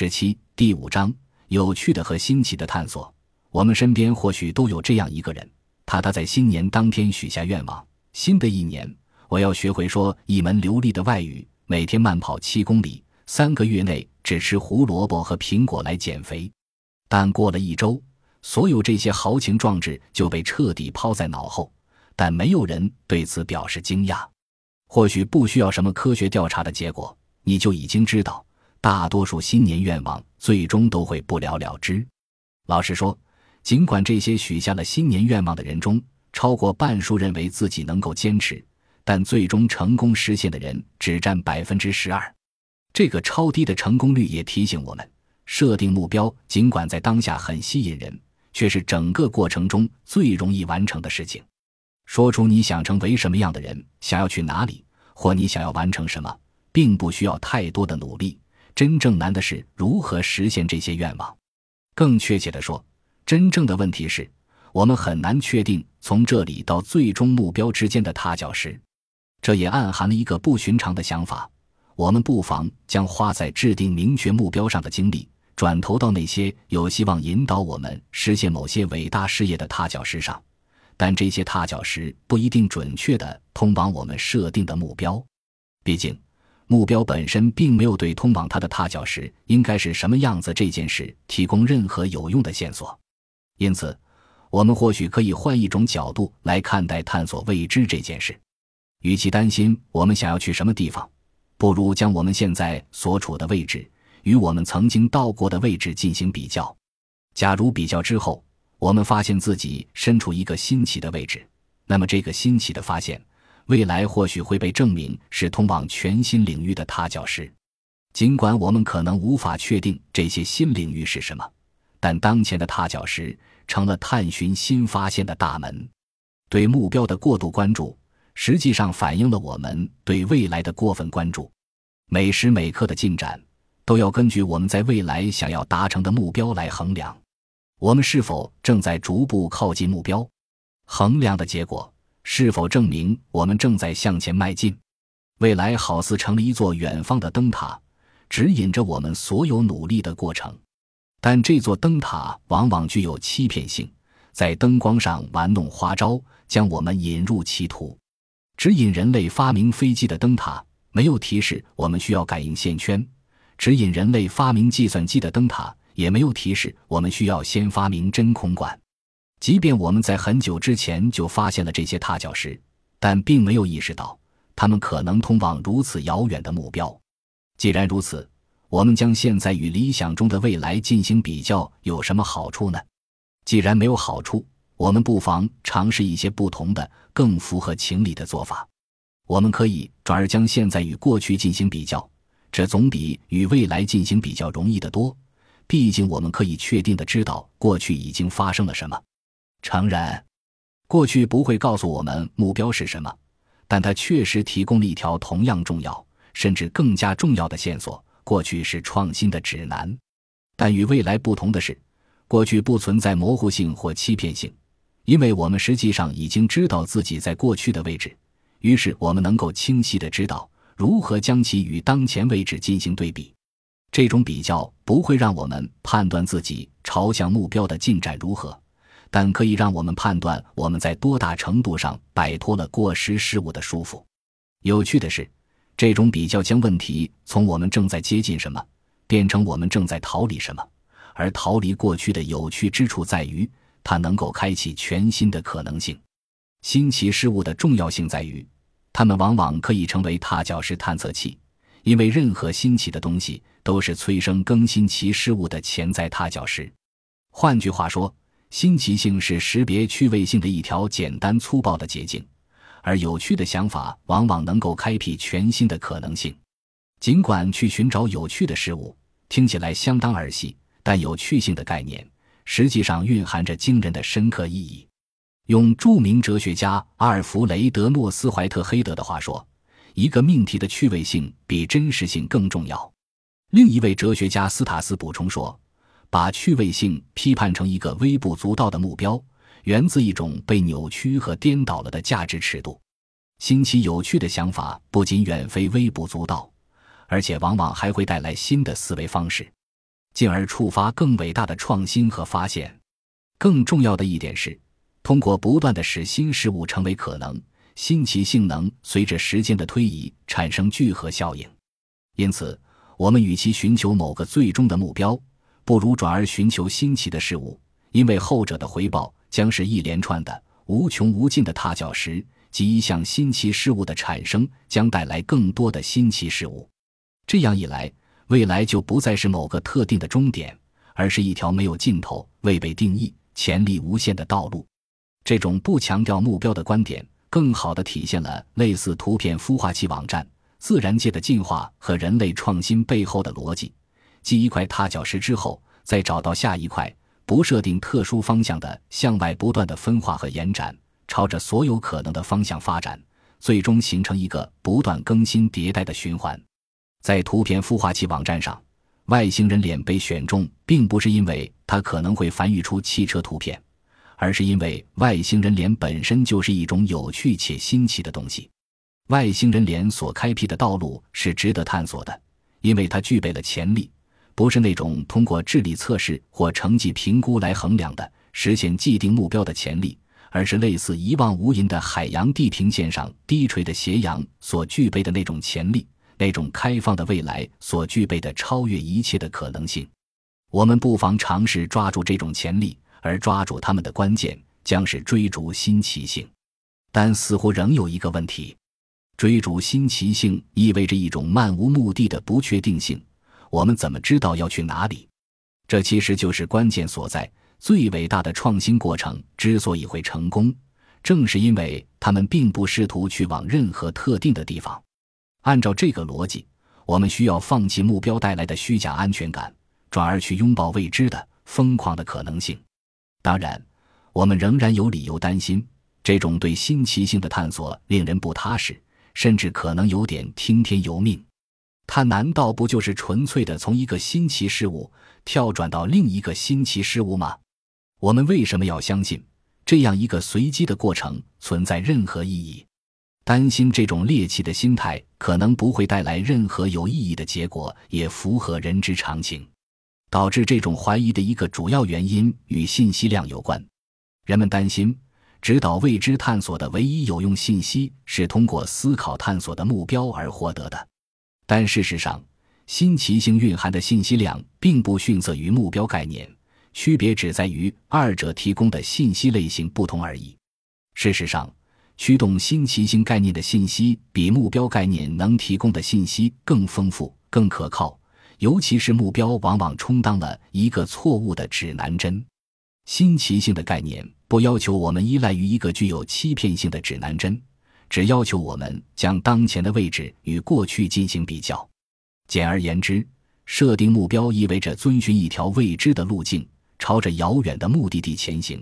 十七第五章有趣的和新奇的探索。我们身边或许都有这样一个人，他他在新年当天许下愿望：新的一年，我要学会说一门流利的外语，每天慢跑七公里，三个月内只吃胡萝卜和苹果来减肥。但过了一周，所有这些豪情壮志就被彻底抛在脑后。但没有人对此表示惊讶。或许不需要什么科学调查的结果，你就已经知道，大多数新年愿望最终都会不了了之。老实说，尽管这些许下了新年愿望的人中，超过半数认为自己能够坚持，但最终成功实现的人只占百分之十二。这个超低的成功率也提醒我们，设定目标尽管在当下很吸引人，却是整个过程中最容易完成的事情。说出你想成为什么样的人，想要去哪里，或你想要完成什么，并不需要太多的努力。真正难的是如何实现这些愿望。更确切地说，真正的问题是我们很难确定从这里到最终目标之间的踏脚石。这也暗含了一个不寻常的想法：我们不妨将花在制定明确目标上的精力，转投到那些有希望引导我们实现某些伟大事业的踏脚石上。但这些踏脚石不一定准确的通往我们设定的目标，毕竟，目标本身并没有对通往它的踏脚石应该是什么样子这件事提供任何有用的线索。因此，我们或许可以换一种角度来看待探索未知这件事。与其担心我们想要去什么地方，不如将我们现在所处的位置与我们曾经到过的位置进行比较。假如比较之后，我们发现自己身处一个新奇的位置，那么这个新奇的发现，未来或许会被证明是通往全新领域的踏脚石。尽管我们可能无法确定这些新领域是什么，但当前的踏脚石成了探寻新发现的大门。对目标的过度关注，实际上反映了我们对未来的过分关注。每时每刻的进展，都要根据我们在未来想要达成的目标来衡量。我们是否正在逐步靠近目标？衡量的结果是否证明我们正在向前迈进？未来好似成了一座远方的灯塔，指引着我们所有努力的过程。但这座灯塔往往具有欺骗性，在灯光上玩弄花招，将我们引入歧途。指引人类发明飞机的灯塔没有提示我们需要感应线圈；指引人类发明计算机的灯塔。也没有提示我们需要先发明真空管，即便我们在很久之前就发现了这些踏脚石，但并没有意识到它们可能通往如此遥远的目标。既然如此，我们将现在与理想中的未来进行比较有什么好处呢？既然没有好处，我们不妨尝试一些不同的、更符合情理的做法。我们可以转而将现在与过去进行比较，这总比与未来进行比较容易得多。毕竟，我们可以确定的知道过去已经发生了什么。诚然，过去不会告诉我们目标是什么，但它确实提供了一条同样重要，甚至更加重要的线索。过去是创新的指南，但与未来不同的是，过去不存在模糊性或欺骗性，因为我们实际上已经知道自己在过去的位置，于是我们能够清晰的知道如何将其与当前位置进行对比。这种比较不会让我们判断自己朝向目标的进展如何，但可以让我们判断我们在多大程度上摆脱了过时事物的束缚。有趣的是，这种比较将问题从我们正在接近什么变成我们正在逃离什么，而逃离过去的有趣之处在于，它能够开启全新的可能性。新奇事物的重要性在于，它们往往可以成为踏脚石探测器。因为任何新奇的东西都是催生更新其事物的潜在踏脚石。换句话说，新奇性是识别趣味性的一条简单粗暴的捷径，而有趣的想法往往能够开辟全新的可能性。尽管去寻找有趣的事物听起来相当儿戏，但有趣性的概念实际上蕴含着惊人的深刻意义。用著名哲学家阿尔弗雷德·诺斯怀特·黑德的话说。一个命题的趣味性比真实性更重要。另一位哲学家斯塔斯补充说：“把趣味性批判成一个微不足道的目标，源自一种被扭曲和颠倒了的价值尺度。新奇有趣的想法不仅远非微不足道，而且往往还会带来新的思维方式。进而触发更伟大的创新和发现。更重要的一点是，通过不断的使新事物成为可能，新奇性能随着时间的推移产生聚合效应。因此，我们与其寻求某个最终的目标，不如转而寻求新奇的事物，因为后者的回报将是一连串的无穷无尽的踏脚石，即一项新奇事物的产生将带来更多的新奇事物。这样一来，未来就不再是某个特定的终点，而是一条没有尽头、未被定义、潜力无限的道路。这种不强调目标的观点，更好地体现了类似图片孵化器网站。自然界的进化和人类创新背后的逻辑，即一块踏脚石之后，再找到下一块，不设定特殊方向的向外不断的分化和延展，朝着所有可能的方向发展，最终形成一个不断更新迭代的循环。在图片孵化器网站上，外星人脸被选中，并不是因为它可能会繁育出汽车图片，而是因为外星人脸本身就是一种有趣且新奇的东西。外星人脸所开辟的道路是值得探索的，因为它具备了潜力，不是那种通过智力测试或成绩评估来衡量的实现既定目标的潜力，而是类似一望无垠的海洋地平线上低垂的斜阳所具备的那种潜力，那种开放的未来所具备的超越一切的可能性。我们不妨尝试抓住这种潜力，而抓住他们的关键将是追逐新奇性。但似乎仍有一个问题。追逐新奇性意味着一种漫无目的的不确定性。我们怎么知道要去哪里？这其实就是关键所在。最伟大的创新过程之所以会成功，正是因为他们并不试图去往任何特定的地方。按照这个逻辑，我们需要放弃目标带来的虚假安全感，转而去拥抱未知的疯狂的可能性。当然，我们仍然有理由担心，这种对新奇性的探索令人不踏实。甚至可能有点听天由命，它难道不就是纯粹的从一个新奇事物跳转到另一个新奇事物吗？我们为什么要相信这样一个随机的过程存在任何意义？担心这种猎奇的心态可能不会带来任何有意义的结果，也符合人之常情。导致这种怀疑的一个主要原因与信息量有关，人们担心。指导未知探索的唯一有用信息是通过思考探索的目标而获得的，但事实上，新奇性蕴含的信息量并不逊色于目标概念，区别只在于二者提供的信息类型不同而已。事实上，驱动新奇性概念的信息比目标概念能提供的信息更丰富、更可靠，尤其是目标往往充当了一个错误的指南针。新奇性的概念。不要求我们依赖于一个具有欺骗性的指南针，只要求我们将当前的位置与过去进行比较。简而言之，设定目标意味着遵循一条未知的路径，朝着遥远的目的地前行；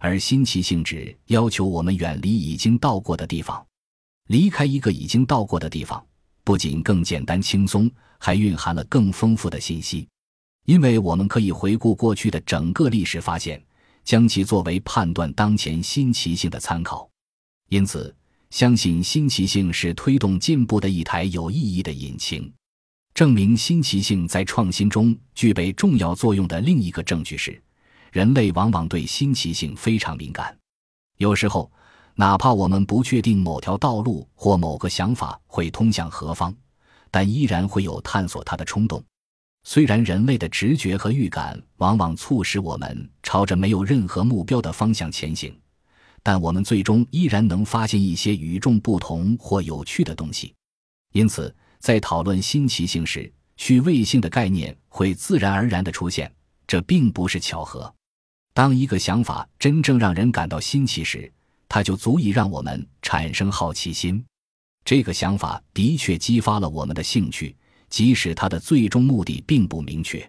而新奇性质要求我们远离已经到过的地方。离开一个已经到过的地方，不仅更简单轻松，还蕴含了更丰富的信息，因为我们可以回顾过去的整个历史，发现。将其作为判断当前新奇性的参考，因此，相信新奇性是推动进步的一台有意义的引擎。证明新奇性在创新中具备重要作用的另一个证据是，人类往往对新奇性非常敏感。有时候，哪怕我们不确定某条道路或某个想法会通向何方，但依然会有探索它的冲动。虽然人类的直觉和预感往往促使我们朝着没有任何目标的方向前行，但我们最终依然能发现一些与众不同或有趣的东西。因此，在讨论新奇性时，趣味性的概念会自然而然地出现。这并不是巧合。当一个想法真正让人感到新奇时，它就足以让我们产生好奇心。这个想法的确激发了我们的兴趣。即使它的最终目的并不明确，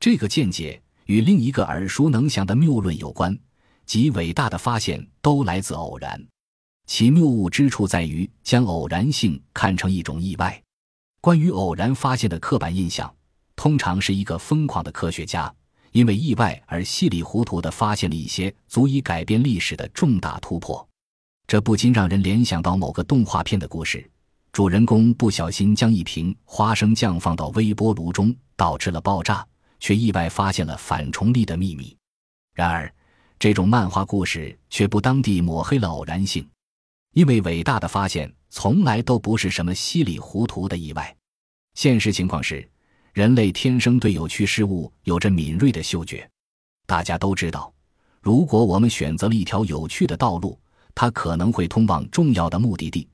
这个见解与另一个耳熟能详的谬论有关，即伟大的发现都来自偶然。其谬误之处在于将偶然性看成一种意外。关于偶然发现的刻板印象，通常是一个疯狂的科学家因为意外而稀里糊涂地发现了一些足以改变历史的重大突破。这不禁让人联想到某个动画片的故事。主人公不小心将一瓶花生酱放到微波炉中，导致了爆炸，却意外发现了反重力的秘密。然而，这种漫画故事却不当地抹黑了偶然性，因为伟大的发现从来都不是什么稀里糊涂的意外。现实情况是，人类天生对有趣事物有着敏锐的嗅觉。大家都知道，如果我们选择了一条有趣的道路，它可能会通往重要的目的地，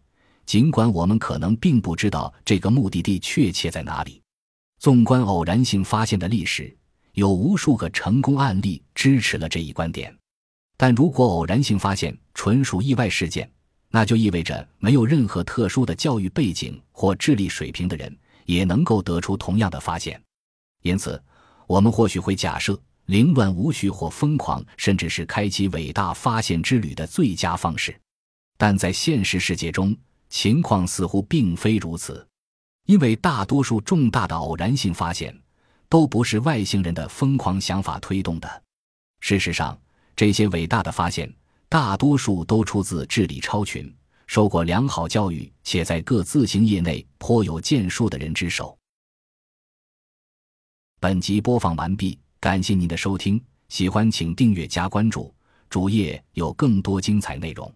尽管我们可能并不知道这个目的地确切在哪里。纵观偶然性发现的历史，有无数个成功案例支持了这一观点。但如果偶然性发现纯属意外事件，那就意味着没有任何特殊的教育背景或智力水平的人也能够得出同样的发现。因此，我们或许会假设。凌乱无序或疯狂，甚至是开启伟大发现之旅的最佳方式，但在现实世界中，情况似乎并非如此，因为大多数重大的偶然性发现都不是外星人的疯狂想法推动的。事实上，这些伟大的发现大多数都出自智力超群、受过良好教育且在各自行业内颇有建树的人之手。本集播放完毕。感谢您的收听，喜欢请订阅加关注，主页有更多精彩内容。